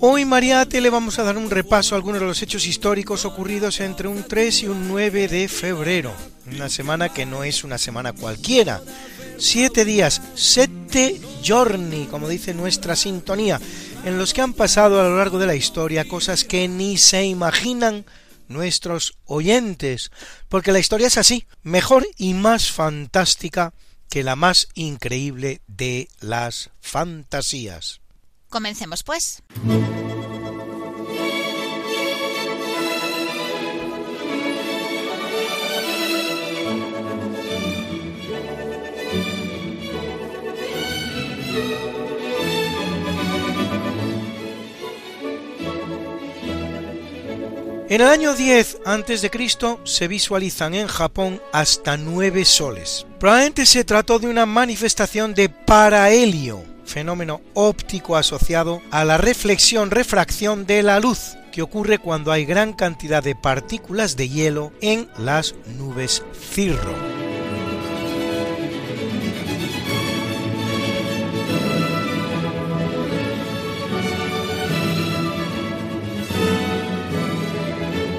Hoy Mariate le vamos a dar un repaso a algunos de los hechos históricos ocurridos entre un 3 y un 9 de febrero. Una semana que no es una semana cualquiera. Siete días, sette giorni, como dice nuestra sintonía, en los que han pasado a lo largo de la historia cosas que ni se imaginan nuestros oyentes, porque la historia es así, mejor y más fantástica que la más increíble de las fantasías. Comencemos, pues. En el año 10 a.C. se visualizan en Japón hasta nueve soles. Probablemente se trató de una manifestación de parahelio, fenómeno óptico asociado a la reflexión-refracción de la luz, que ocurre cuando hay gran cantidad de partículas de hielo en las nubes cirro.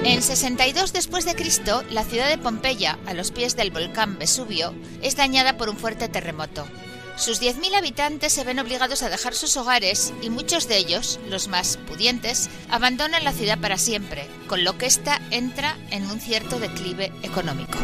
En 62 después de Cristo, la ciudad de Pompeya, a los pies del volcán Vesubio, es dañada por un fuerte terremoto. Sus 10.000 habitantes se ven obligados a dejar sus hogares y muchos de ellos, los más pudientes, abandonan la ciudad para siempre, con lo que ésta entra en un cierto declive económico.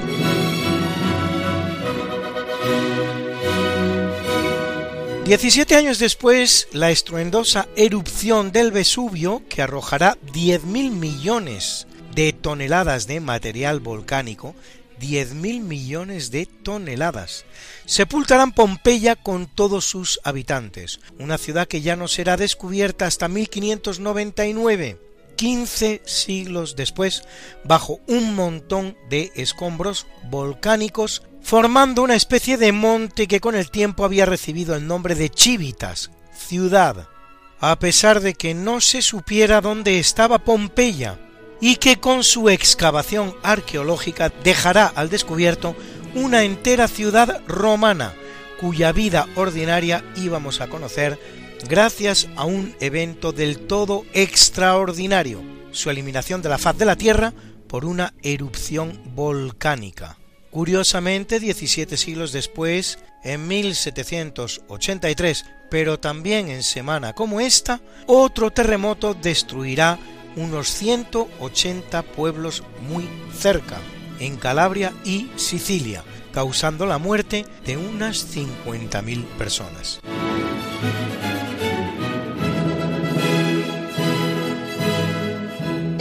Diecisiete años después, la estruendosa erupción del Vesubio, que arrojará 10.000 millones de toneladas de material volcánico, 10.000 millones de toneladas. Sepultarán Pompeya con todos sus habitantes, una ciudad que ya no será descubierta hasta 1599, 15 siglos después, bajo un montón de escombros volcánicos, formando una especie de monte que con el tiempo había recibido el nombre de Chivitas, ciudad, a pesar de que no se supiera dónde estaba Pompeya, y que con su excavación arqueológica dejará al descubierto una entera ciudad romana, cuya vida ordinaria íbamos a conocer gracias a un evento del todo extraordinario, su eliminación de la faz de la Tierra por una erupción volcánica. Curiosamente, 17 siglos después, en 1783, pero también en semana como esta, otro terremoto destruirá unos 180 pueblos muy cerca, en Calabria y Sicilia, causando la muerte de unas 50.000 personas.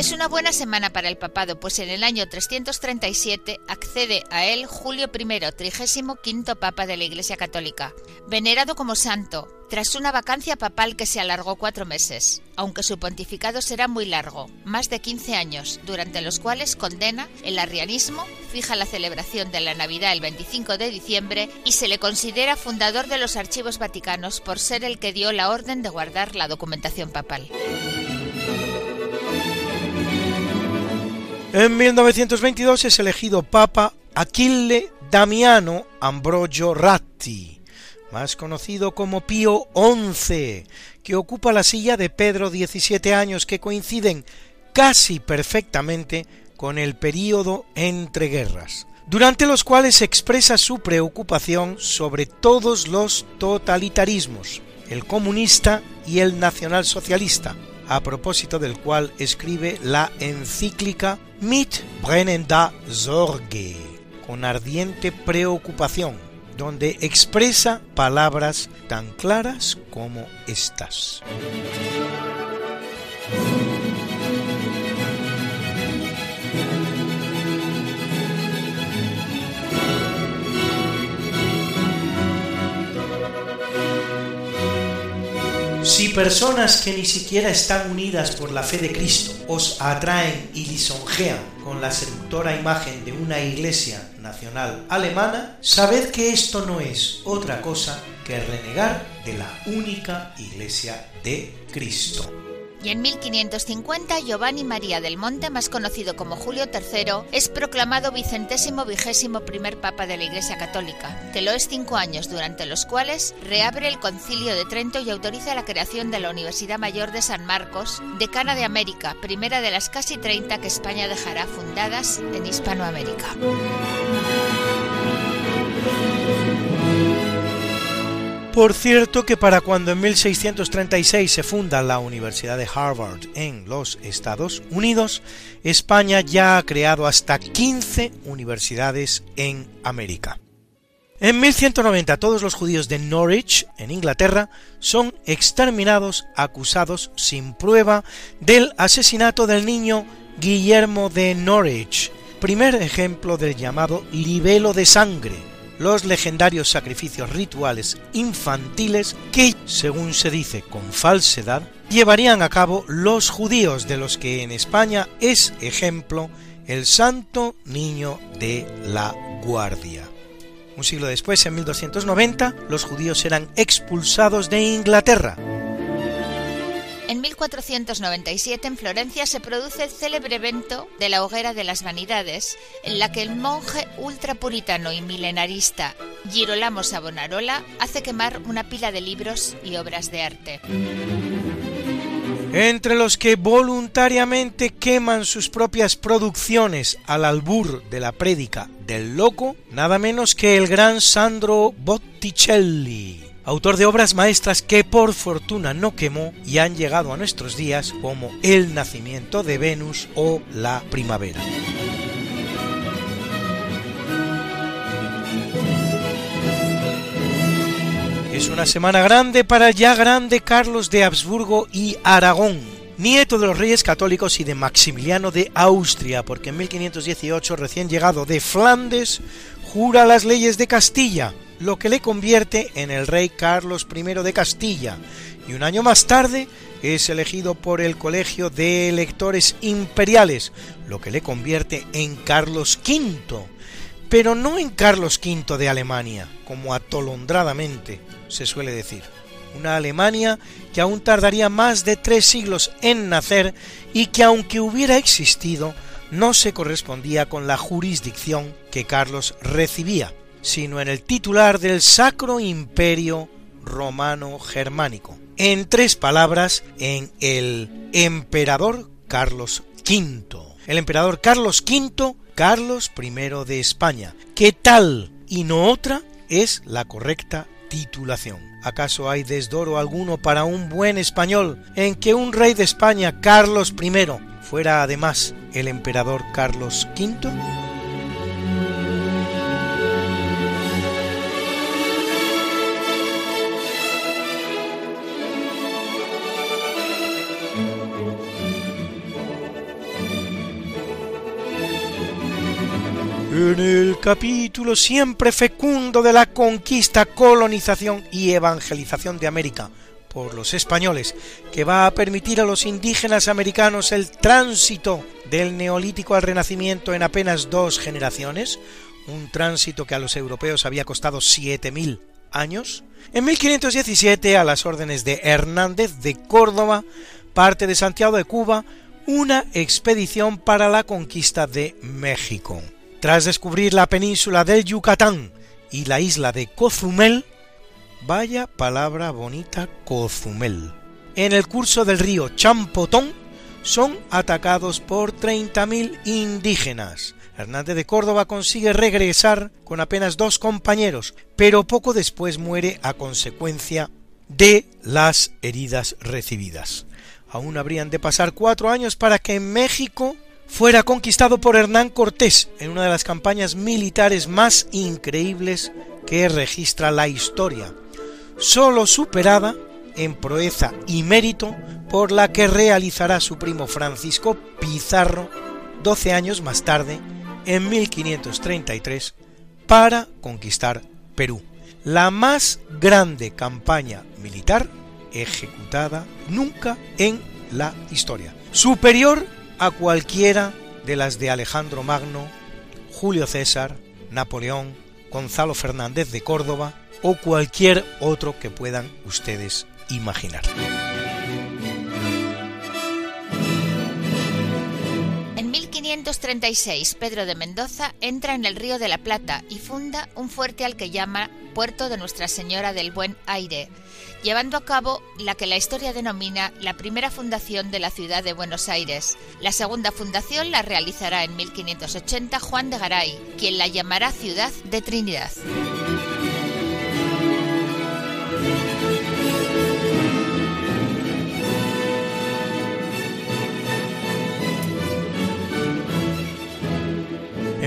Es una buena semana para el papado, pues en el año 337 accede a él Julio I, trigésimo quinto papa de la Iglesia Católica, venerado como santo, tras una vacancia papal que se alargó cuatro meses, aunque su pontificado será muy largo, más de 15 años, durante los cuales condena el arrianismo, fija la celebración de la Navidad el 25 de diciembre y se le considera fundador de los archivos vaticanos por ser el que dio la orden de guardar la documentación papal. En 1922 es elegido Papa Achille Damiano Ambrogio Ratti, más conocido como Pío XI, que ocupa la silla de Pedro 17 años que coinciden casi perfectamente con el período entre guerras, durante los cuales expresa su preocupación sobre todos los totalitarismos, el comunista y el nacionalsocialista, a propósito del cual escribe la encíclica Mit brennender Sorge, con ardiente preocupación, donde expresa palabras tan claras como estas. Si personas que ni siquiera están unidas por la fe de Cristo os atraen y lisonjean con la seductora imagen de una iglesia nacional alemana, sabed que esto no es otra cosa que renegar de la única iglesia de Cristo y en 1550 Giovanni María del Monte, más conocido como Julio III, es proclamado vicentésimo vigésimo primer papa de la Iglesia Católica, que lo es cinco años, durante los cuales reabre el Concilio de Trento y autoriza la creación de la Universidad Mayor de San Marcos, decana de América, primera de las casi 30 que España dejará fundadas en Hispanoamérica. Por cierto que para cuando en 1636 se funda la Universidad de Harvard en los Estados Unidos, España ya ha creado hasta 15 universidades en América. En 1190 todos los judíos de Norwich, en Inglaterra, son exterminados acusados sin prueba del asesinato del niño Guillermo de Norwich, primer ejemplo del llamado libelo de sangre, los legendarios sacrificios rituales infantiles que, según se dice con falsedad, llevarían a cabo los judíos de los que en España es ejemplo el Santo Niño de la Guardia. Un siglo después, en 1290, los judíos eran expulsados de Inglaterra, en 1497 en Florencia se produce el célebre evento de la Hoguera de las Vanidades, en la que el monje ultrapuritano y milenarista Girolamo Savonarola hace quemar una pila de libros y obras de arte. Entre los que voluntariamente queman sus propias producciones al albur de la prédica del loco, nada menos que el gran Sandro Botticelli autor de obras maestras que por fortuna no quemó y han llegado a nuestros días como El nacimiento de Venus o La primavera. Es una semana grande para ya grande Carlos de Habsburgo y Aragón, nieto de los reyes católicos y de Maximiliano de Austria, porque en 1518, recién llegado de Flandes, jura las leyes de Castilla, lo que le convierte en el rey Carlos I de Castilla, y un año más tarde es elegido por el Colegio de Electores Imperiales, lo que le convierte en Carlos V, pero no en Carlos V de Alemania, como atolondradamente se suele decir. Una Alemania que aún tardaría más de tres siglos en nacer y que aunque hubiera existido, no se correspondía con la jurisdicción que Carlos recibía, sino en el titular del Sacro Imperio Romano Germánico. En tres palabras, en el emperador Carlos V. El emperador Carlos V, Carlos I de España, que tal y no otra es la correcta titulación. ¿Acaso hay desdoro alguno para un buen español en que un rey de España, Carlos I, fuera además el emperador Carlos V? En el capítulo siempre fecundo de la conquista, colonización y evangelización de América por los españoles, que va a permitir a los indígenas americanos el tránsito del neolítico al renacimiento en apenas dos generaciones, un tránsito que a los europeos había costado 7.000 años, en 1517, a las órdenes de Hernández de Córdoba, parte de Santiago de Cuba una expedición para la conquista de México. Tras descubrir la península del Yucatán y la isla de Cozumel, vaya palabra bonita Cozumel, en el curso del río Champotón son atacados por 30.000 indígenas. Hernández de Córdoba consigue regresar con apenas dos compañeros, pero poco después muere a consecuencia de las heridas recibidas. Aún habrían de pasar cuatro años para que México fuera conquistado por Hernán Cortés en una de las campañas militares más increíbles que registra la historia, solo superada en proeza y mérito por la que realizará su primo Francisco Pizarro 12 años más tarde, en 1533, para conquistar Perú, la más grande campaña militar ejecutada nunca en la historia, superior a cualquiera de las de Alejandro Magno, Julio César, Napoleón, Gonzalo Fernández de Córdoba o cualquier otro que puedan ustedes imaginar. 1536, Pedro de Mendoza entra en el Río de la Plata y funda un fuerte al que llama Puerto de Nuestra Señora del Buen Aire, llevando a cabo la que la historia denomina la primera fundación de la ciudad de Buenos Aires. La segunda fundación la realizará en 1580 Juan de Garay, quien la llamará Ciudad de Trinidad.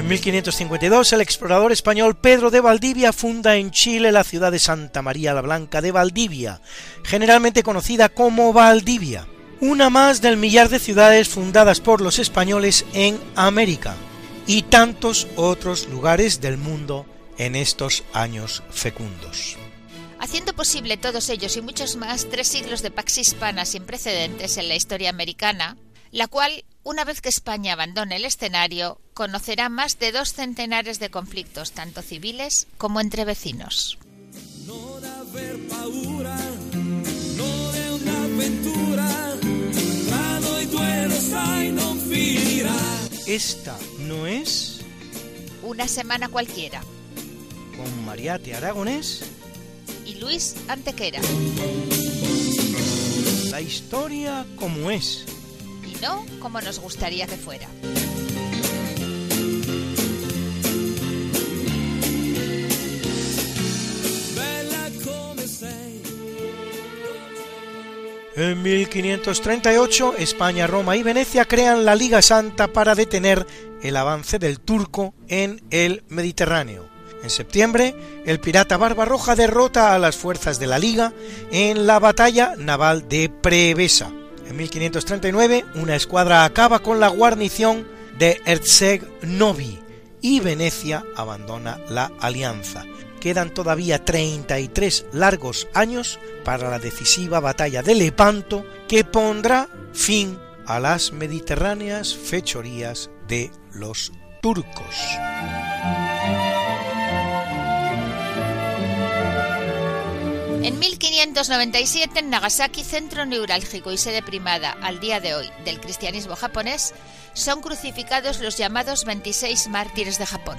En 1552 el explorador español Pedro de Valdivia funda en Chile la ciudad de Santa María la Blanca de Valdivia, generalmente conocida como Valdivia, una más del millar de ciudades fundadas por los españoles en América y tantos otros lugares del mundo en estos años fecundos. Haciendo posible todos ellos y muchos más tres siglos de pax hispana sin precedentes en la historia americana, la cual una vez que España abandone el escenario, conocerá más de dos centenares de conflictos, tanto civiles como entre vecinos. Esta no es una semana cualquiera. Con Mariate Aragonés y Luis Antequera. La historia como es como nos gustaría que fuera. En 1538, España, Roma y Venecia crean la Liga Santa para detener el avance del turco en el Mediterráneo. En septiembre, el pirata Barbarroja derrota a las fuerzas de la Liga en la batalla naval de Prevesa. En 1539, una escuadra acaba con la guarnición de Erzeg Novi y Venecia abandona la alianza. Quedan todavía 33 largos años para la decisiva batalla de Lepanto que pondrá fin a las mediterráneas fechorías de los turcos. En 1597, en Nagasaki, centro neurálgico y sede primada al día de hoy del cristianismo japonés, son crucificados los llamados 26 mártires de Japón.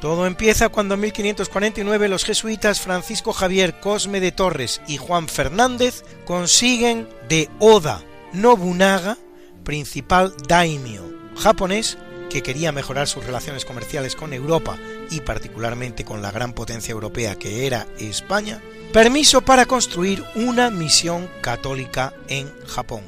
Todo empieza cuando en 1549 los jesuitas Francisco Javier Cosme de Torres y Juan Fernández consiguen de Oda Nobunaga, principal daimyo japonés, que quería mejorar sus relaciones comerciales con Europa y particularmente con la gran potencia europea que era España, permiso para construir una misión católica en Japón.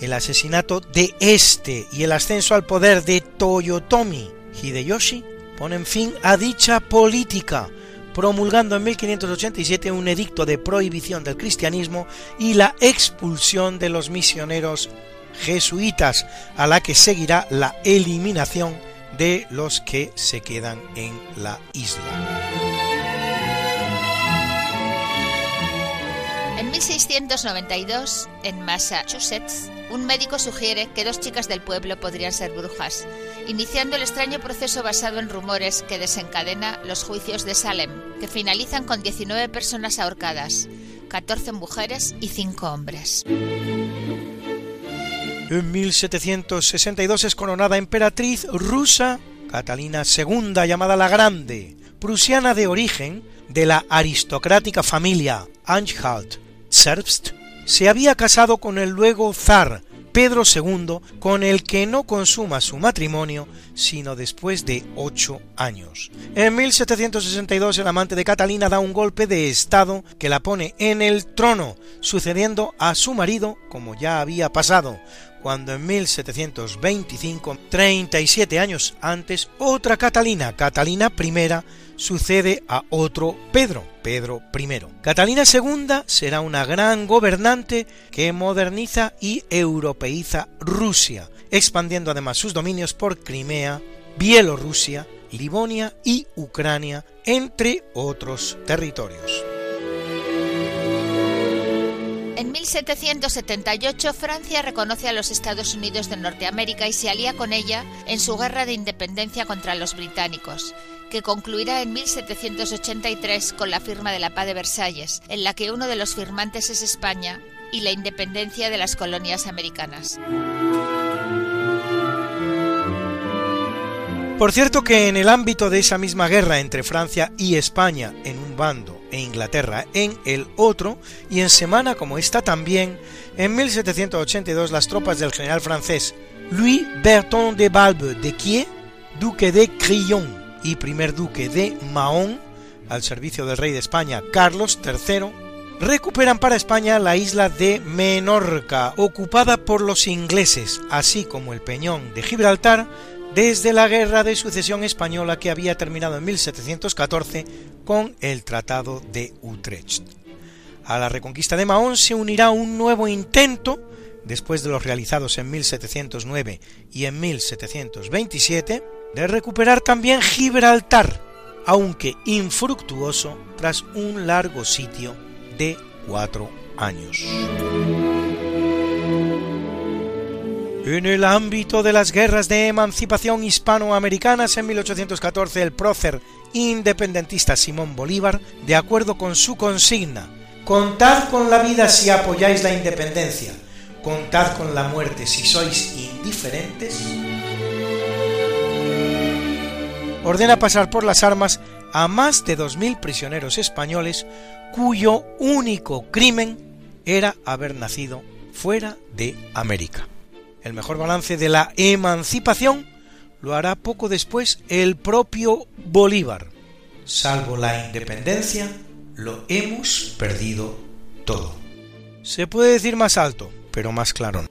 El asesinato de este y el ascenso al poder de Toyotomi Hideyoshi ponen fin a dicha política, promulgando en 1587 un edicto de prohibición del cristianismo y la expulsión de los misioneros jesuitas, a la que seguirá la eliminación de los que se quedan en la isla. En 1692, en Massachusetts, un médico sugiere que dos chicas del pueblo podrían ser brujas, iniciando el extraño proceso basado en rumores que desencadena los juicios de Salem, que finalizan con 19 personas ahorcadas, 14 mujeres y 5 hombres. En 1762 es coronada emperatriz rusa Catalina II, llamada la Grande, prusiana de origen de la aristocrática familia Anhalt-Zerbst, se había casado con el luego zar Pedro II, con el que no consuma su matrimonio sino después de ocho años. En 1762 el amante de Catalina da un golpe de estado que la pone en el trono, sucediendo a su marido como ya había pasado, cuando en 1725, 37 años antes, otra Catalina, Catalina I, sucede a otro Pedro, Pedro I. Catalina II será una gran gobernante que moderniza y europeiza Rusia, expandiendo además sus dominios por Crimea, Bielorrusia, Livonia y Ucrania, entre otros territorios. En 1778 Francia reconoce a los Estados Unidos de Norteamérica y se alía con ella en su guerra de independencia contra los británicos, que concluirá en 1783 con la firma de la Paz de Versalles, en la que uno de los firmantes es España y la independencia de las colonias americanas. Por cierto que en el ámbito de esa misma guerra entre Francia y España en un bando e Inglaterra en el otro, y en semana como esta también, en 1782 las tropas del general francés Louis Berton de Balbe de Quier, duque de Crillon, y primer duque de Mahón, al servicio del rey de España Carlos III, recuperan para España la isla de Menorca, ocupada por los ingleses, así como el peñón de Gibraltar, desde la Guerra de Sucesión Española que había terminado en 1714 con el Tratado de Utrecht. A la reconquista de Mahón se unirá un nuevo intento, después de los realizados en 1709 y en 1727, de recuperar también Gibraltar, aunque infructuoso tras un largo sitio de cuatro años. En el ámbito de las guerras de emancipación hispanoamericanas en 1814, el prócer independentista Simón Bolívar, de acuerdo con su consigna, Contad con la vida si apoyáis la independencia, contad con la muerte si sois indiferentes, ordena pasar por las armas a más de 2.000 prisioneros españoles cuyo único crimen era haber nacido fuera de América. El mejor balance de la emancipación lo hará poco después el propio Bolívar. Salvo la independencia, lo hemos perdido todo. Se puede decir más alto, pero más claro.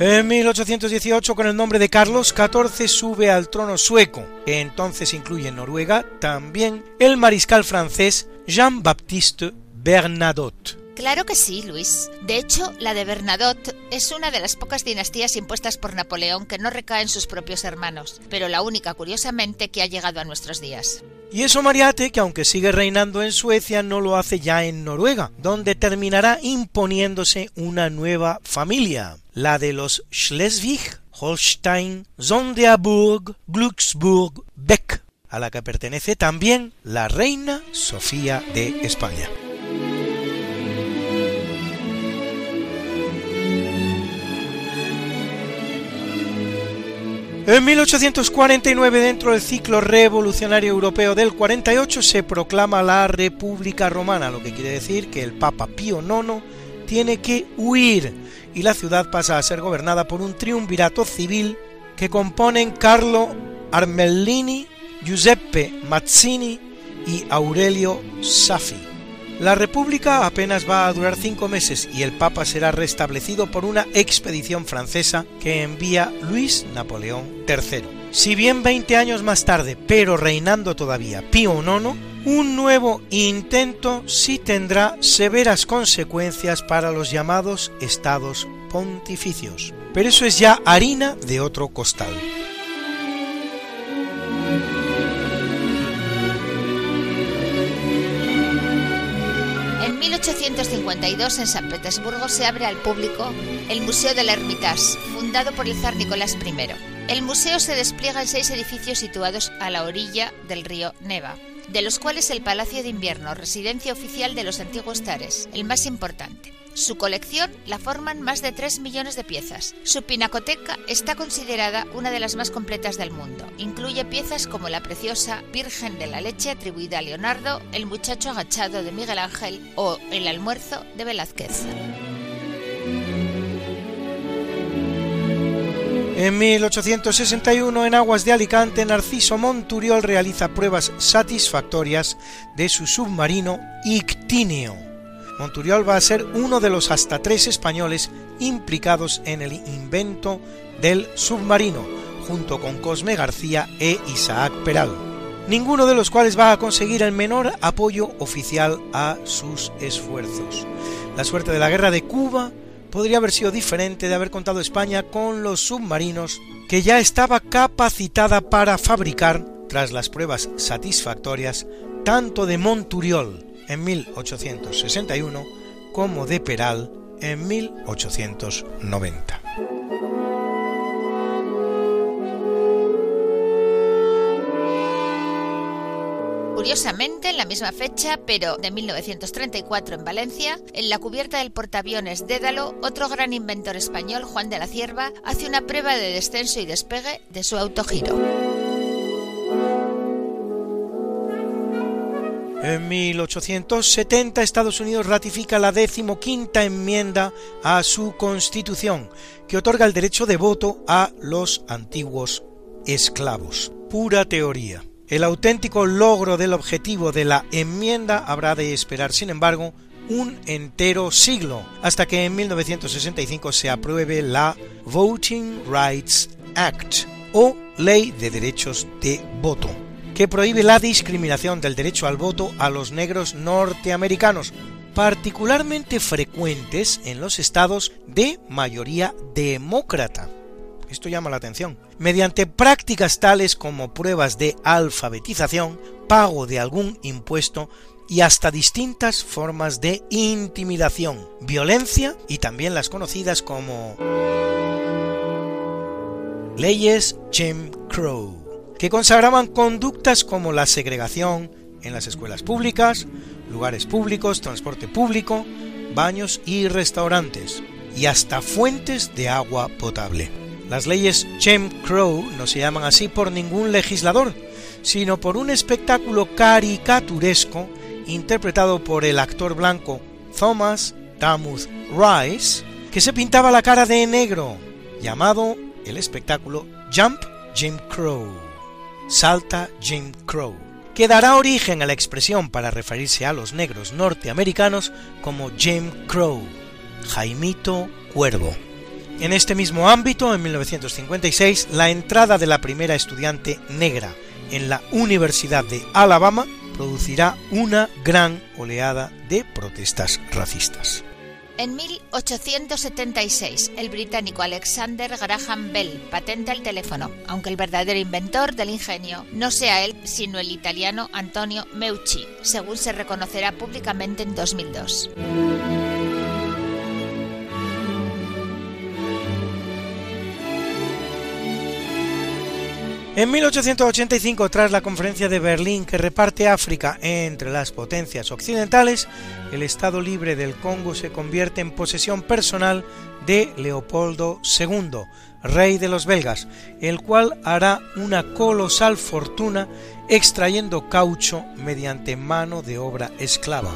En 1818, con el nombre de Carlos XIV, sube al trono sueco, que entonces incluye en Noruega también el mariscal francés Jean-Baptiste Bernadotte. Claro que sí, Luis. De hecho, la de Bernadotte es una de las pocas dinastías impuestas por Napoleón que no recae en sus propios hermanos, pero la única, curiosamente, que ha llegado a nuestros días. Y eso Mariate, que aunque sigue reinando en Suecia, no lo hace ya en Noruega, donde terminará imponiéndose una nueva familia, la de los Schleswig, Holstein, Sonderburg, Glücksburg, Beck, a la que pertenece también la reina Sofía de España. En 1849, dentro del ciclo revolucionario europeo del 48, se proclama la República Romana, lo que quiere decir que el Papa Pío IX tiene que huir y la ciudad pasa a ser gobernada por un triunvirato civil que componen Carlo Armellini, Giuseppe Mazzini y Aurelio Safi. La República apenas va a durar cinco meses y el Papa será restablecido por una expedición francesa que envía Luis Napoleón III. Si bien 20 años más tarde, pero reinando todavía Pío IX, un nuevo intento sí tendrá severas consecuencias para los llamados estados pontificios. Pero eso es ya harina de otro costal. 1852 en San Petersburgo se abre al público el Museo del Hermitage, fundado por el zar Nicolás I. El museo se despliega en seis edificios situados a la orilla del río Neva de los cuales el Palacio de Invierno, residencia oficial de los antiguos zares, el más importante. Su colección la forman más de 3 millones de piezas. Su pinacoteca está considerada una de las más completas del mundo. Incluye piezas como la preciosa Virgen de la Leche atribuida a Leonardo, el muchacho agachado de Miguel Ángel o el almuerzo de Velázquez. En 1861, en aguas de Alicante, Narciso Monturiol realiza pruebas satisfactorias de su submarino Ictíneo. Monturiol va a ser uno de los hasta tres españoles implicados en el invento del submarino, junto con Cosme García e Isaac Peral, ninguno de los cuales va a conseguir el menor apoyo oficial a sus esfuerzos. La suerte de la guerra de Cuba podría haber sido diferente de haber contado España con los submarinos que ya estaba capacitada para fabricar tras las pruebas satisfactorias tanto de Monturiol en 1861 como de Peral en 1890. Curiosamente, en la misma fecha, pero de 1934 en Valencia, en la cubierta del portaaviones Dédalo, otro gran inventor español, Juan de la Cierva, hace una prueba de descenso y despegue de su autogiro. En 1870 Estados Unidos ratifica la decimoquinta enmienda a su constitución, que otorga el derecho de voto a los antiguos esclavos. Pura teoría. El auténtico logro del objetivo de la enmienda habrá de esperar, sin embargo, un entero siglo, hasta que en 1965 se apruebe la Voting Rights Act, o Ley de Derechos de Voto, que prohíbe la discriminación del derecho al voto a los negros norteamericanos, particularmente frecuentes en los estados de mayoría demócrata esto llama la atención, mediante prácticas tales como pruebas de alfabetización, pago de algún impuesto y hasta distintas formas de intimidación, violencia y también las conocidas como leyes Jim Crow, que consagraban conductas como la segregación en las escuelas públicas, lugares públicos, transporte público, baños y restaurantes, y hasta fuentes de agua potable. Las leyes Jim Crow no se llaman así por ningún legislador, sino por un espectáculo caricaturesco interpretado por el actor blanco Thomas Damuth Rice, que se pintaba la cara de negro, llamado el espectáculo Jump Jim Crow, Salta Jim Crow, que dará origen a la expresión para referirse a los negros norteamericanos como Jim Crow, Jaimito Cuervo. En este mismo ámbito, en 1956, la entrada de la primera estudiante negra en la Universidad de Alabama producirá una gran oleada de protestas racistas. En 1876, el británico Alexander Graham Bell patenta el teléfono, aunque el verdadero inventor del ingenio no sea él, sino el italiano Antonio Meucci, según se reconocerá públicamente en 2002. En 1885, tras la conferencia de Berlín que reparte África entre las potencias occidentales, el Estado Libre del Congo se convierte en posesión personal de Leopoldo II, rey de los belgas, el cual hará una colosal fortuna extrayendo caucho mediante mano de obra esclava,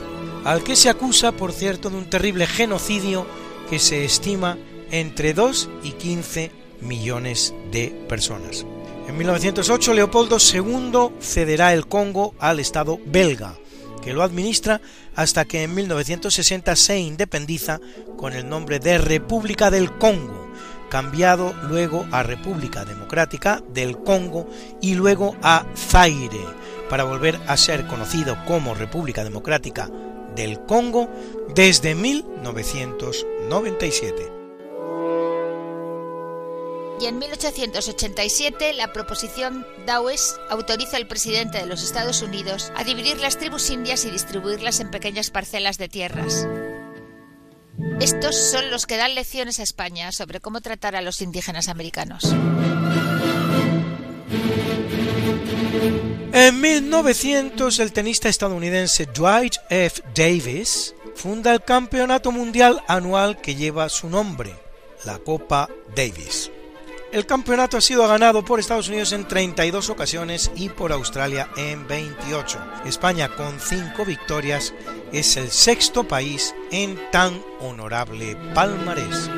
al que se acusa, por cierto, de un terrible genocidio que se estima entre 2 y 15 millones de personas. En 1908 Leopoldo II cederá el Congo al Estado belga, que lo administra hasta que en 1960 se independiza con el nombre de República del Congo, cambiado luego a República Democrática del Congo y luego a Zaire, para volver a ser conocido como República Democrática del Congo desde 1997 y en 1887 la proposición Dawes autoriza al presidente de los Estados Unidos a dividir las tribus indias y distribuirlas en pequeñas parcelas de tierras. Estos son los que dan lecciones a España sobre cómo tratar a los indígenas americanos. En 1900 el tenista estadounidense Dwight F. Davis funda el campeonato mundial anual que lleva su nombre, la Copa Davis. El campeonato ha sido ganado por Estados Unidos en 32 ocasiones y por Australia en 28. España, con 5 victorias, es el sexto país en tan honorable palmarés.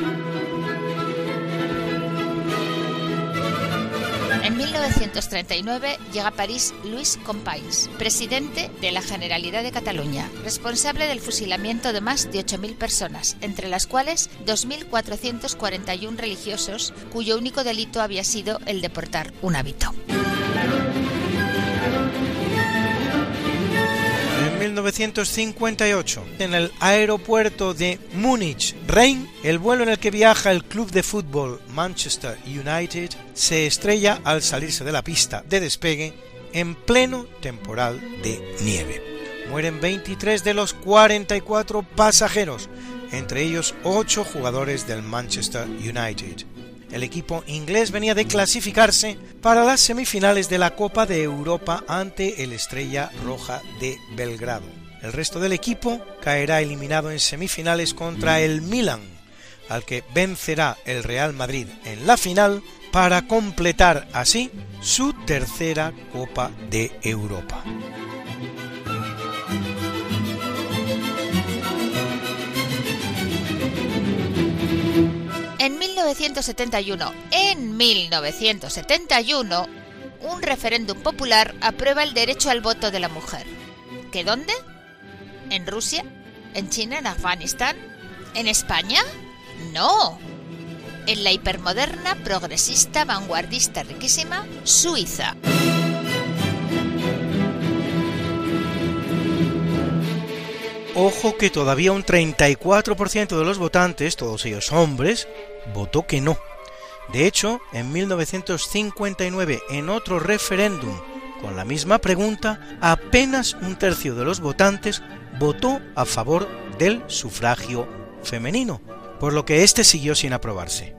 1939 llega a París Luis Companys, presidente de la Generalidad de Cataluña, responsable del fusilamiento de más de 8.000 personas, entre las cuales 2.441 religiosos, cuyo único delito había sido el de portar un hábito. 1958, en el aeropuerto de Múnich, Rhein, el vuelo en el que viaja el club de fútbol Manchester United se estrella al salirse de la pista de despegue en pleno temporal de nieve. Mueren 23 de los 44 pasajeros, entre ellos 8 jugadores del Manchester United. El equipo inglés venía de clasificarse para las semifinales de la Copa de Europa ante el Estrella Roja de Belgrado. El resto del equipo caerá eliminado en semifinales contra el Milan, al que vencerá el Real Madrid en la final para completar así su tercera Copa de Europa. 1971, en 1971, un referéndum popular aprueba el derecho al voto de la mujer. ¿Qué dónde? ¿En Rusia? ¿En China? ¿En Afganistán? ¿En España? No. En la hipermoderna, progresista, vanguardista, riquísima Suiza. Ojo que todavía un 34% de los votantes, todos ellos hombres, votó que no. De hecho, en 1959, en otro referéndum con la misma pregunta, apenas un tercio de los votantes votó a favor del sufragio femenino, por lo que este siguió sin aprobarse.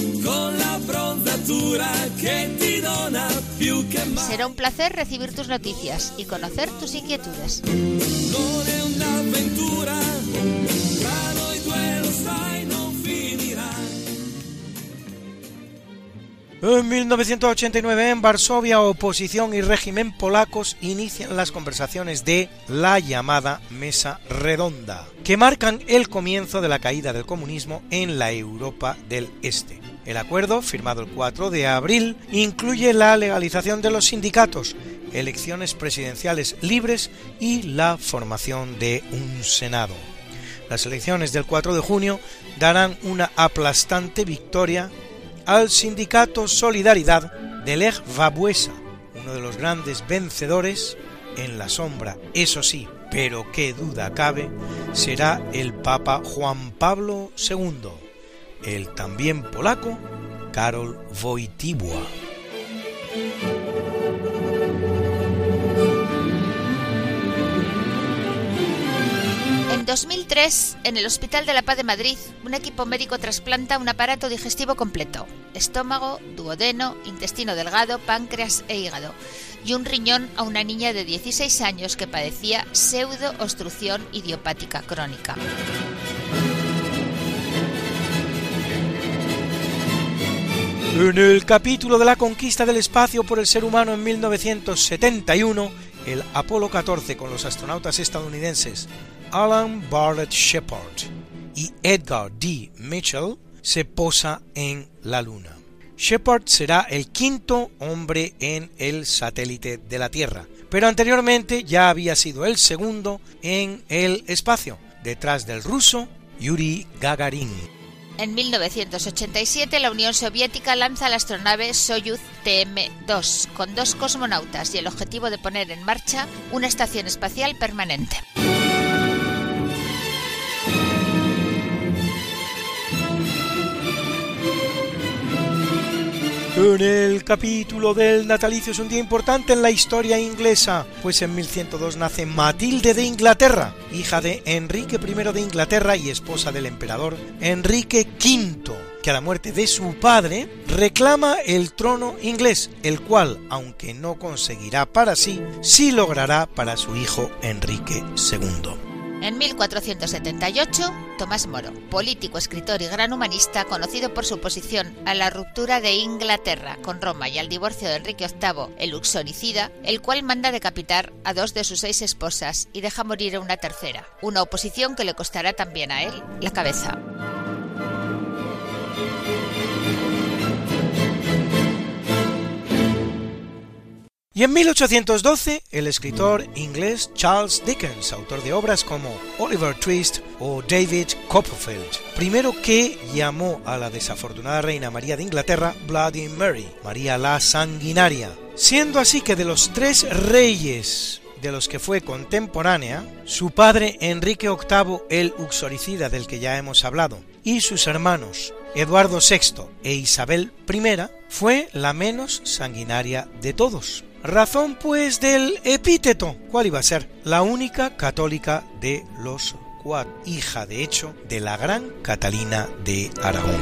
Será un placer recibir tus noticias y conocer tus inquietudes. En 1989 en Varsovia, oposición y régimen polacos inician las conversaciones de la llamada Mesa Redonda, que marcan el comienzo de la caída del comunismo en la Europa del Este. El acuerdo, firmado el 4 de abril, incluye la legalización de los sindicatos, elecciones presidenciales libres y la formación de un Senado. Las elecciones del 4 de junio darán una aplastante victoria al sindicato Solidaridad de Lech Wałęsa, uno de los grandes vencedores en la sombra, eso sí, pero qué duda cabe, será el Papa Juan Pablo II, el también polaco Karol Wojtyła. En 2003, en el Hospital de la Paz de Madrid, un equipo médico trasplanta un aparato digestivo completo, estómago, duodeno, intestino delgado, páncreas e hígado, y un riñón a una niña de 16 años que padecía pseudo-obstrucción idiopática crónica. En el capítulo de la conquista del espacio por el ser humano en 1971, el Apolo 14 con los astronautas estadounidenses Alan Bartlett Shepard y Edgar D. Mitchell se posa en la Luna. Shepard será el quinto hombre en el satélite de la Tierra, pero anteriormente ya había sido el segundo en el espacio, detrás del ruso Yuri Gagarin. En 1987 la Unión Soviética lanza la astronave Soyuz TM-2 con dos cosmonautas y el objetivo de poner en marcha una estación espacial permanente. En el capítulo del natalicio es un día importante en la historia inglesa, pues en 1102 nace Matilde de Inglaterra, hija de Enrique I de Inglaterra y esposa del emperador Enrique V, que a la muerte de su padre reclama el trono inglés, el cual, aunque no conseguirá para sí, sí logrará para su hijo Enrique II. En 1478, Tomás Moro, político, escritor y gran humanista, conocido por su oposición a la ruptura de Inglaterra con Roma y al divorcio de Enrique VIII, el luxoricida, el cual manda decapitar a dos de sus seis esposas y deja morir a una tercera, una oposición que le costará también a él la cabeza. Y en 1812, el escritor inglés Charles Dickens, autor de obras como Oliver Twist o David Copperfield, primero que llamó a la desafortunada reina María de Inglaterra Bloody Mary, María la Sanguinaria, siendo así que de los tres reyes de los que fue contemporánea, su padre Enrique VIII el Uxoricida del que ya hemos hablado, y sus hermanos Eduardo VI e Isabel I, fue la menos sanguinaria de todos. Razón pues del epíteto. ¿Cuál iba a ser? La única católica de los cuatro, hija de hecho de la gran Catalina de Aragón.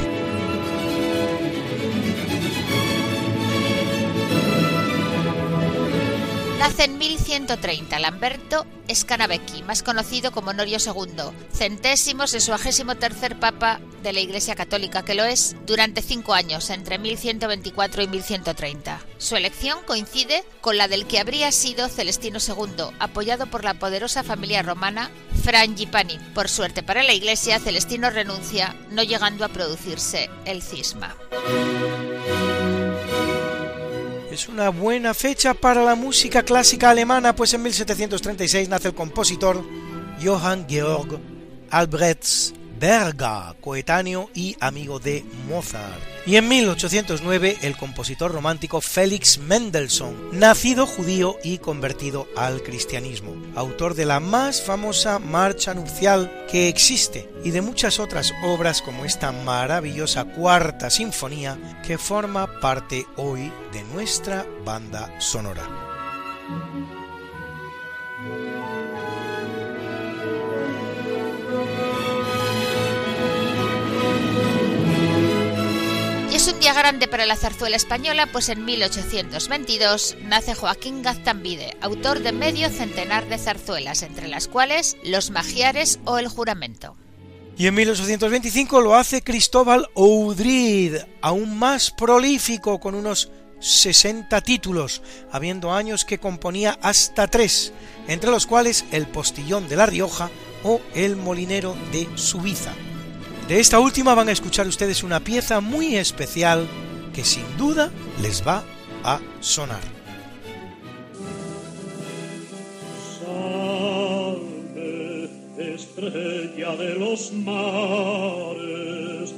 Nace en 1130 Lamberto Scanavecchi, más conocido como Norio II, centésimo sexuagésimo tercer papa de la Iglesia Católica, que lo es durante cinco años, entre 1124 y 1130. Su elección coincide con la del que habría sido Celestino II, apoyado por la poderosa familia romana Frangipani. Por suerte para la Iglesia, Celestino renuncia, no llegando a producirse el cisma. Es una buena fecha para la música clásica alemana, pues en 1736 nace el compositor Johann Georg Albrecht Berger, coetáneo y amigo de Mozart. Y en 1809 el compositor romántico Felix Mendelssohn, nacido judío y convertido al cristianismo, autor de la más famosa marcha nupcial que existe y de muchas otras obras como esta maravillosa cuarta sinfonía que forma parte hoy de nuestra banda sonora. Día grande para la zarzuela española, pues en 1822 nace Joaquín Gaztambide, autor de medio centenar de zarzuelas, entre las cuales Los Magiares o El Juramento. Y en 1825 lo hace Cristóbal Oudrid, aún más prolífico, con unos 60 títulos, habiendo años que componía hasta tres, entre los cuales El Postillón de La Rioja o El Molinero de Subiza. De esta última van a escuchar ustedes una pieza muy especial que sin duda les va a sonar. Salve, estrella de los mares,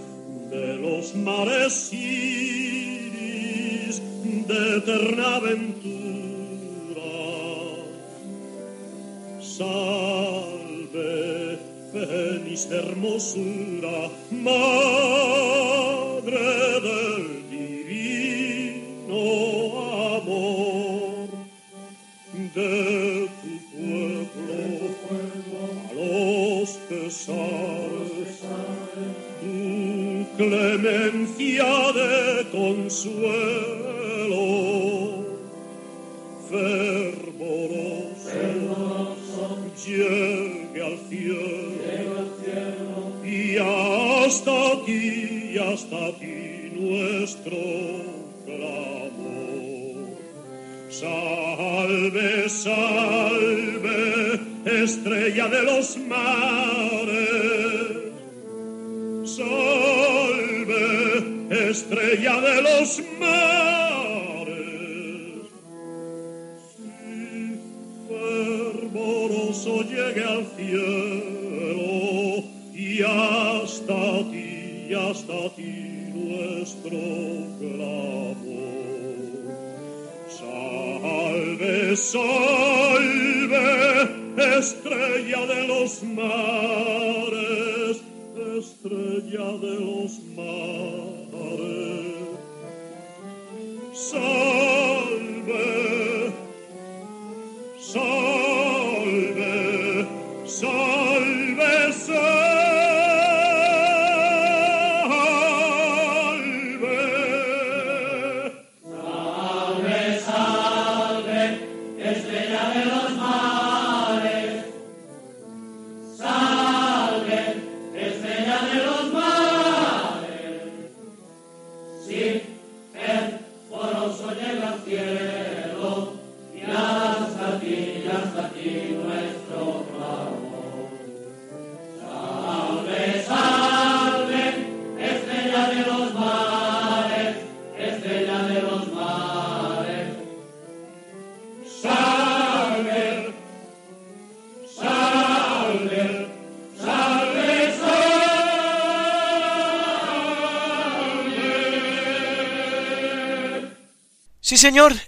de los mares iris, de eterna aventura. Salve, Feliz hermosura, madre del divino amor, de tu pueblo a los pesares, tu clemencia de consuelo, hasta aquí nuestro clamor. Salve, salve, estrella de los mares. Salve, estrella de los mares. Si fervoroso llegue al cielo, y hasta ti, hasta ti nuestro clamor. Salve, salve, estrella de los mares, estrella de los mares. Salve,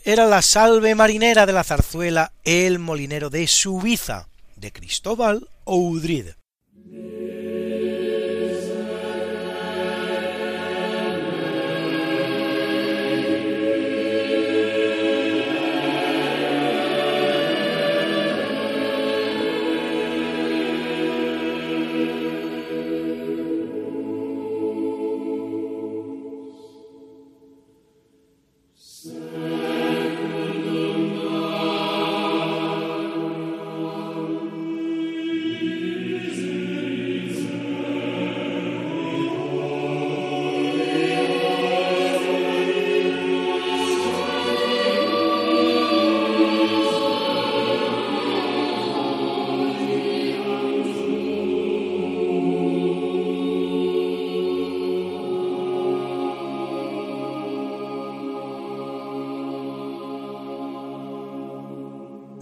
era la salve marinera de la zarzuela El molinero de Subiza, de Cristóbal Oudrid.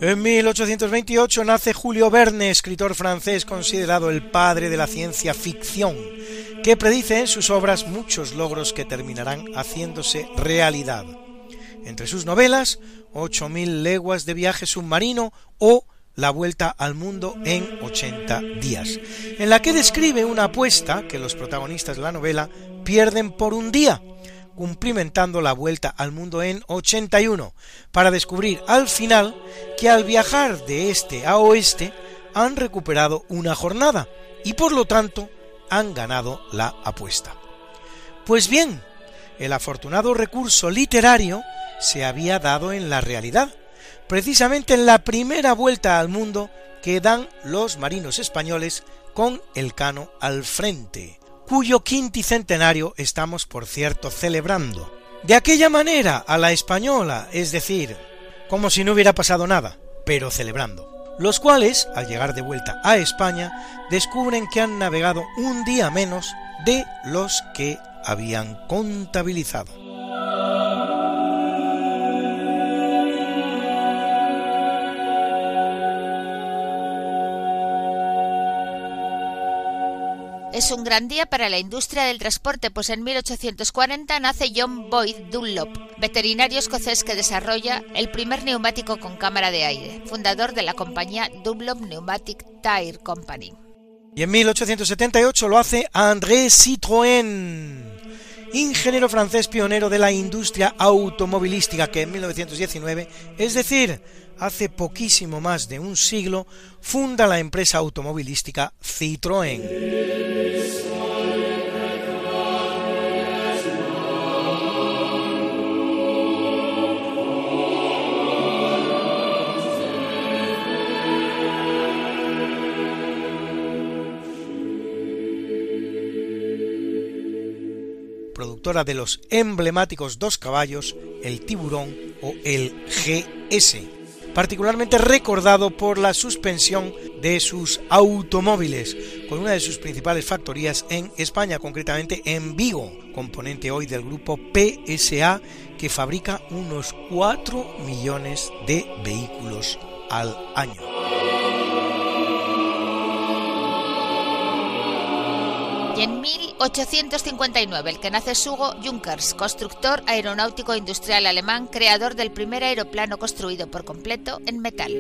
En 1828 nace Julio Verne, escritor francés considerado el padre de la ciencia ficción, que predice en sus obras muchos logros que terminarán haciéndose realidad. Entre sus novelas, 8.000 leguas de viaje submarino o La vuelta al mundo en 80 días, en la que describe una apuesta que los protagonistas de la novela pierden por un día, cumplimentando la vuelta al mundo en 81, para descubrir al final que al viajar de este a oeste han recuperado una jornada y por lo tanto han ganado la apuesta. Pues bien, el afortunado recurso literario se había dado en la realidad, precisamente en la primera vuelta al mundo que dan los marinos españoles con el Cano al frente, cuyo quinticentenario estamos, por cierto, celebrando. De aquella manera, a la española, es decir, como si no hubiera pasado nada, pero celebrando. Los cuales, al llegar de vuelta a España, descubren que han navegado un día menos de los que habían contabilizado. Es un gran día para la industria del transporte, pues en 1840 nace John Boyd Dunlop, veterinario escocés que desarrolla el primer neumático con cámara de aire, fundador de la compañía Dunlop Pneumatic Tire Company. Y en 1878 lo hace André Citroën, ingeniero francés pionero de la industria automovilística que en 1919, es decir, hace poquísimo más de un siglo, funda la empresa automovilística Citroën. De los emblemáticos dos caballos, el tiburón o el GS, particularmente recordado por la suspensión de sus automóviles, con una de sus principales factorías en España, concretamente en Vigo, componente hoy del grupo PSA, que fabrica unos 4 millones de vehículos al año. Y en 1859 el que nace es Hugo Junkers, constructor aeronáutico industrial alemán, creador del primer aeroplano construido por completo en metal.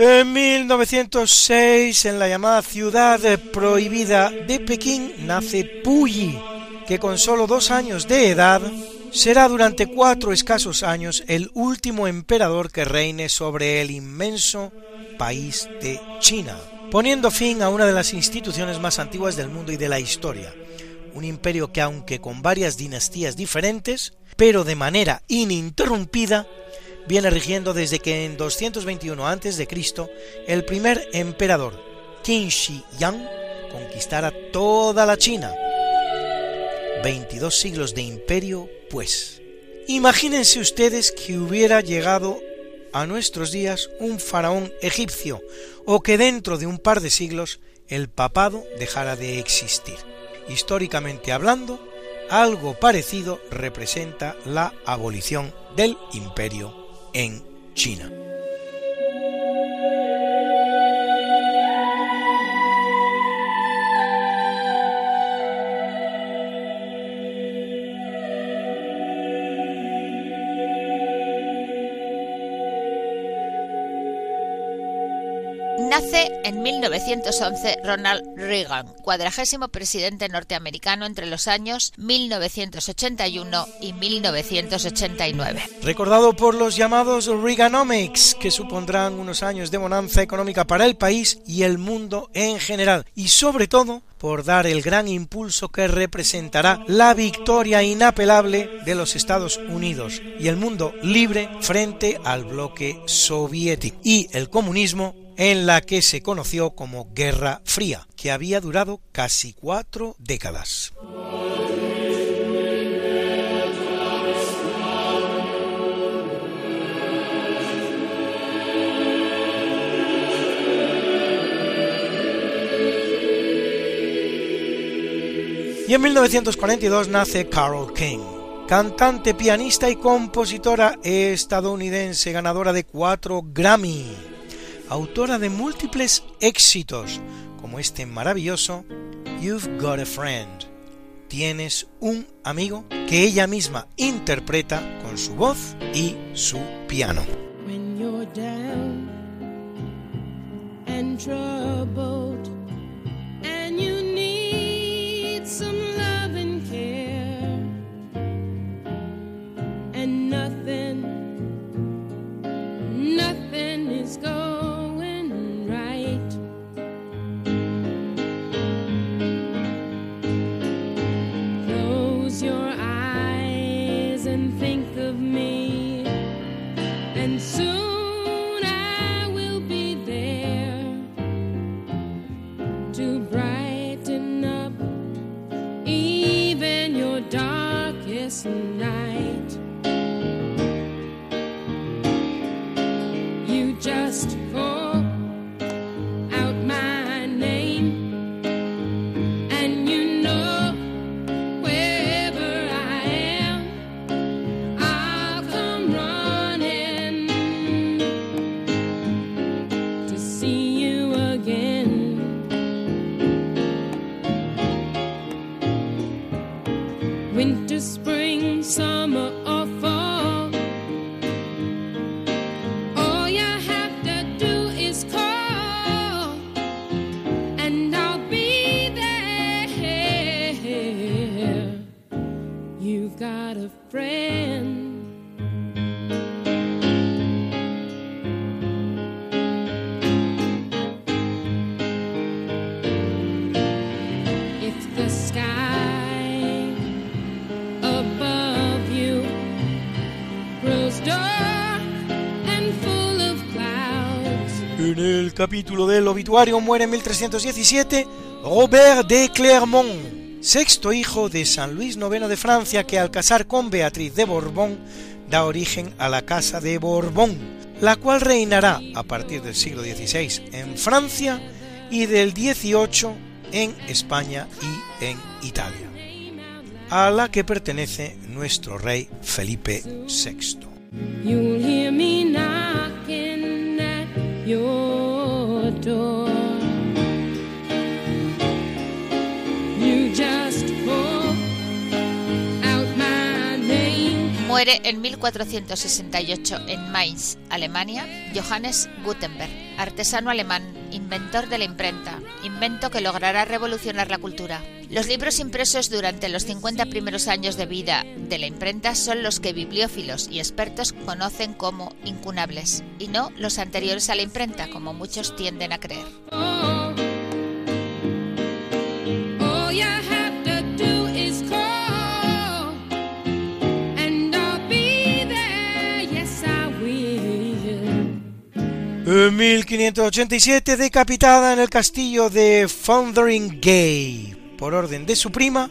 En 1906, en la llamada ciudad prohibida de Pekín, nace Puyi, que con solo dos años de edad será durante cuatro escasos años el último emperador que reine sobre el inmenso país de China, poniendo fin a una de las instituciones más antiguas del mundo y de la historia, un imperio que aunque con varias dinastías diferentes, pero de manera ininterrumpida, viene rigiendo desde que en 221 a.C. el primer emperador Qin Shi Yang conquistara toda la China. 22 siglos de imperio, pues. Imagínense ustedes que hubiera llegado a nuestros días un faraón egipcio o que dentro de un par de siglos el papado dejara de existir. Históricamente hablando, algo parecido representa la abolición del imperio en China. Nace en 1911 Ronald Reagan, cuadragésimo presidente norteamericano entre los años 1981 y 1989. Recordado por los llamados Reaganomics, que supondrán unos años de bonanza económica para el país y el mundo en general, y sobre todo por dar el gran impulso que representará la victoria inapelable de los Estados Unidos y el mundo libre frente al bloque soviético y el comunismo en la que se conoció como Guerra Fría, que había durado casi cuatro décadas. Y en 1942 nace Carol King, cantante, pianista y compositora estadounidense ganadora de cuatro Grammy autora de múltiples éxitos, como este maravilloso You've Got a Friend. Tienes un amigo que ella misma interpreta con su voz y su piano. Full of clouds. En el capítulo del obituario muere en 1317 Robert de Clermont, sexto hijo de San Luis IX de Francia que al casar con Beatriz de Borbón da origen a la Casa de Borbón, la cual reinará a partir del siglo XVI en Francia y del XVIII en España y en Italia, a la que pertenece nuestro rey Felipe VI. Muere en 1468 en Mainz, Alemania, Johannes Gutenberg, artesano alemán, inventor de la imprenta, invento que logrará revolucionar la cultura. Los libros impresos durante los 50 primeros años de vida de la imprenta son los que bibliófilos y expertos conocen como incunables, y no los anteriores a la imprenta, como muchos tienden a creer. 1587, decapitada en el castillo de Fotheringay por orden de su prima,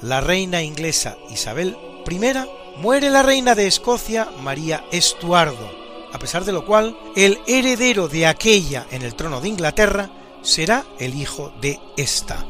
la reina inglesa Isabel I, muere la reina de Escocia María Estuardo, a pesar de lo cual el heredero de aquella en el trono de Inglaterra será el hijo de esta,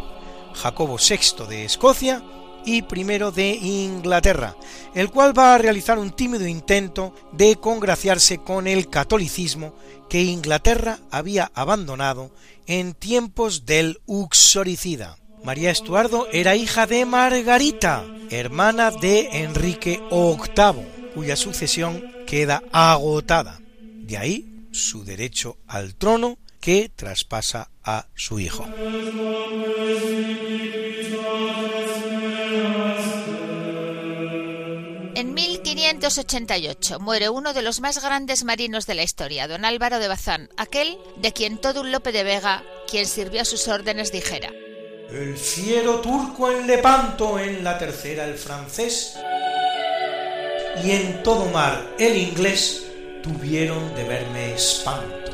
Jacobo VI de Escocia y I de Inglaterra, el cual va a realizar un tímido intento de congraciarse con el catolicismo que Inglaterra había abandonado en tiempos del Uxoricida. María Estuardo era hija de Margarita, hermana de Enrique VIII, cuya sucesión queda agotada. De ahí su derecho al trono que traspasa a su hijo. En 1588 muere uno de los más grandes marinos de la historia, don Álvaro de Bazán, aquel de quien todo un Lope de Vega, quien sirvió a sus órdenes, dijera. El fiero turco en Lepanto, en la tercera el francés, y en todo mar el inglés tuvieron de verme espanto.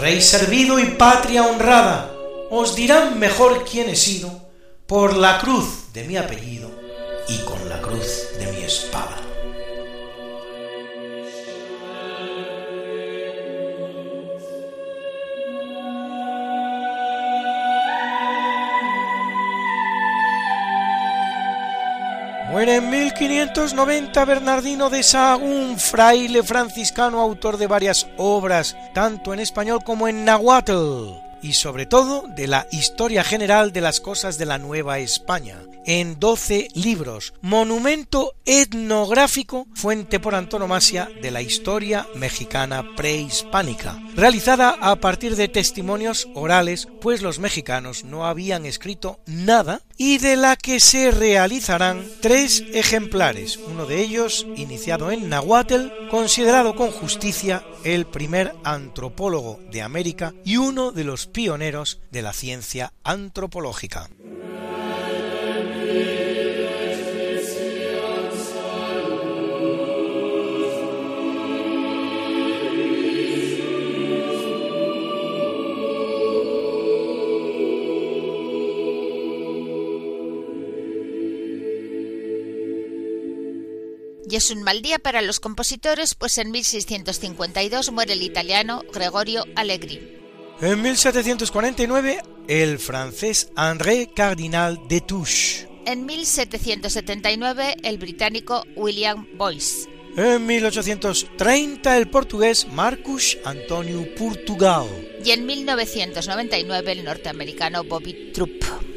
Rey servido y patria honrada, os dirán mejor quién he sido por la cruz de mi apellido y con la cruz espada. Muere en 1590 Bernardino de Sahagún, fraile franciscano, autor de varias obras, tanto en español como en nahuatl, y sobre todo de la historia general de las cosas de la Nueva España, en doce libros, monumento etnográfico, fuente por antonomasia de la historia mexicana prehispánica, realizada a partir de testimonios orales, pues los mexicanos no habían escrito nada, y de la que se realizarán tres ejemplares, uno de ellos iniciado en Nahuatl, considerado con justicia el primer antropólogo de América y uno de los pioneros de la ciencia antropológica. Y es un mal día para los compositores, pues en 1652 muere el italiano Gregorio Allegri. En 1749, el francés André Cardinal de Touche. En 1779, el británico William Boyce. En 1830, el portugués Marcus Antonio Portugal. Y en 1999, el norteamericano Bobby Troop.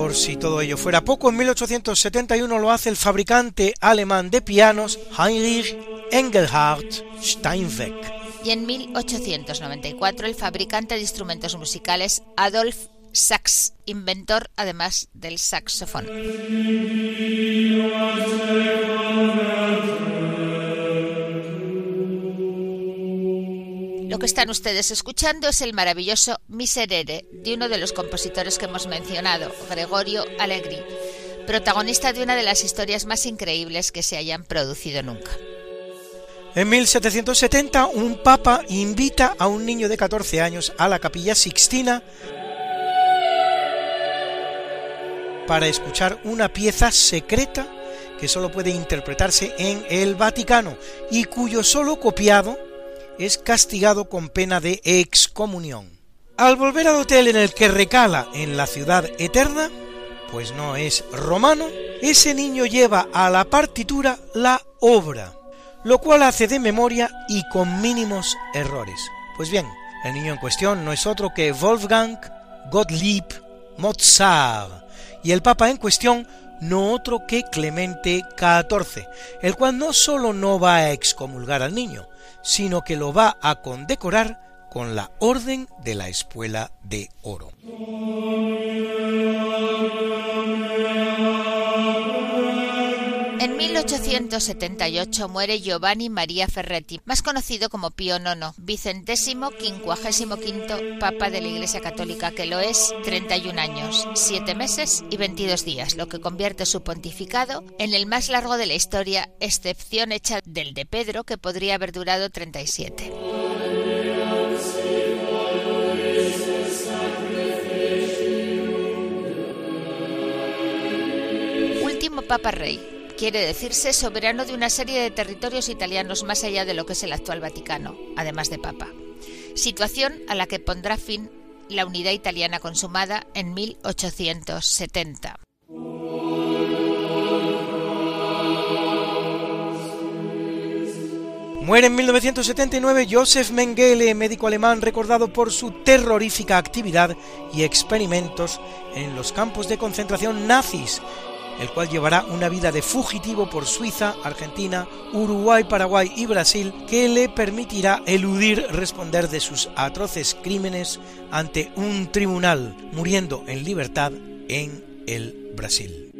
Por si todo ello fuera poco, en 1871 lo hace el fabricante alemán de pianos Heinrich Engelhard Steinweg. Y en 1894 el fabricante de instrumentos musicales Adolf Sax, inventor además del saxofón. Lo que están ustedes escuchando es el maravilloso Miserere de uno de los compositores que hemos mencionado, Gregorio Allegri, protagonista de una de las historias más increíbles que se hayan producido nunca. En 1770, un papa invita a un niño de 14 años a la capilla Sixtina para escuchar una pieza secreta que solo puede interpretarse en el Vaticano y cuyo solo copiado es castigado con pena de excomunión. Al volver al hotel en el que recala en la ciudad eterna, pues no es romano, ese niño lleva a la partitura la obra. lo cual hace de memoria y con mínimos errores. Pues bien, el niño en cuestión no es otro que Wolfgang Gottlieb Mozart, y el Papa en cuestión no otro que Clemente XIV, el cual no solo no va a excomulgar al niño, sino que lo va a condecorar con la Orden de la Espuela de Oro. En 1878 muere Giovanni Maria Ferretti, más conocido como Pío IX, vicentésimo quincuagésimo quinto Papa de la Iglesia Católica, que lo es 31 años, 7 meses y 22 días, lo que convierte su pontificado en el más largo de la historia, excepción hecha del de Pedro, que podría haber durado 37. Último Papa Rey, quiere decirse soberano de una serie de territorios italianos más allá de lo que es el actual Vaticano, además de Papa. Situación a la que pondrá fin la unidad italiana consumada en 1870. Muere en 1979 Joseph Mengele, médico alemán recordado por su terrorífica actividad y experimentos en los campos de concentración nazis, el cual llevará una vida de fugitivo por Suiza, Argentina, Uruguay, Paraguay y Brasil, que le permitirá eludir responder de sus atroces crímenes ante un tribunal, muriendo en libertad en el Brasil.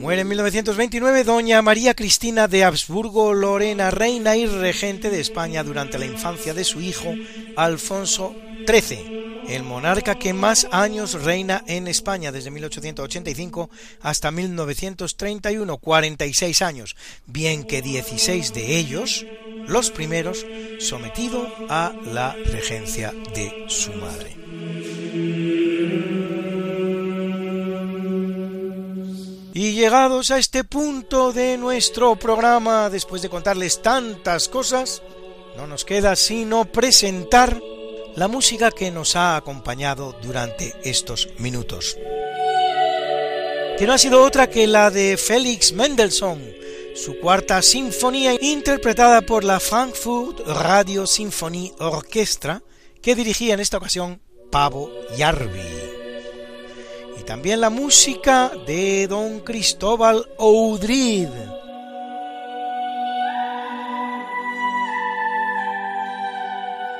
Muere en 1929 doña María Cristina de Habsburgo Lorena, reina y regente de España durante la infancia de su hijo Alfonso XIII, el monarca que más años reina en España desde 1885 hasta 1931, 46 años, bien que 16 de ellos, los primeros, sometido a la regencia de su madre. Y llegados a este punto de nuestro programa, después de contarles tantas cosas, no nos queda sino presentar la música que nos ha acompañado durante estos minutos. Que no ha sido otra que la de Félix Mendelssohn, su cuarta sinfonía interpretada por la Frankfurt Radio Symphony Orchestra, que dirigía en esta ocasión Pavo Jarvi y también la música de don Cristóbal Oudrid.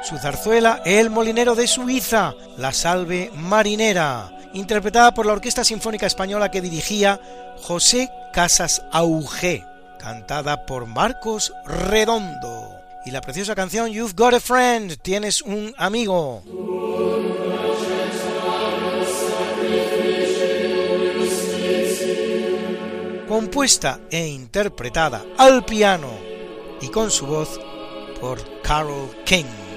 Su zarzuela El molinero de Suiza, La salve marinera, interpretada por la Orquesta Sinfónica Española que dirigía José Casas Auge, cantada por Marcos Redondo. Y la preciosa canción You've Got a Friend, tienes un amigo. compuesta e interpretada al piano y con su voz por Carol King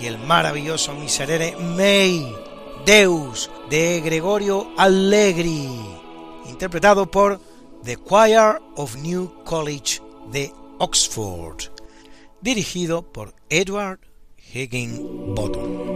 y el maravilloso miserere May Deus de Gregorio Allegri, interpretado por The Choir of New College de Oxford, dirigido por Edward Higginbottom.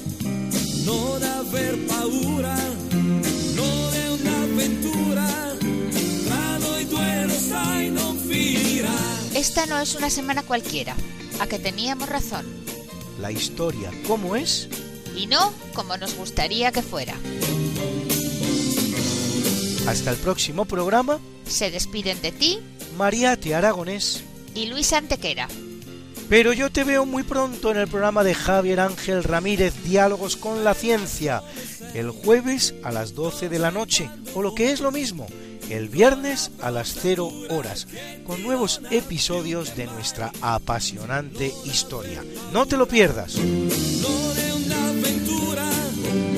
Non aver paura, non è un'avventura, tra noi due lo sai non finirà. Esta no es una semana cualquiera, a que teníamos razón, La historia, ¿cómo es? y no como nos gustaría que fuera. Hasta el próximo programa, Se despiden de ti Mariate Aragonés. y Luis Antequera. Pero yo te veo muy pronto en el programa de Javier Ángel Ramírez, Diálogos con la Ciencia, el jueves a las 12 de la noche, o lo que es lo mismo, el viernes a las 0 horas, con nuevos episodios de nuestra apasionante historia. No te lo pierdas.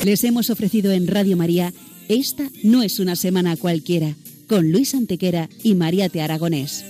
Les hemos ofrecido en Radio María Esta no es una semana cualquiera, con Luis Antequera y María Te Aragonés.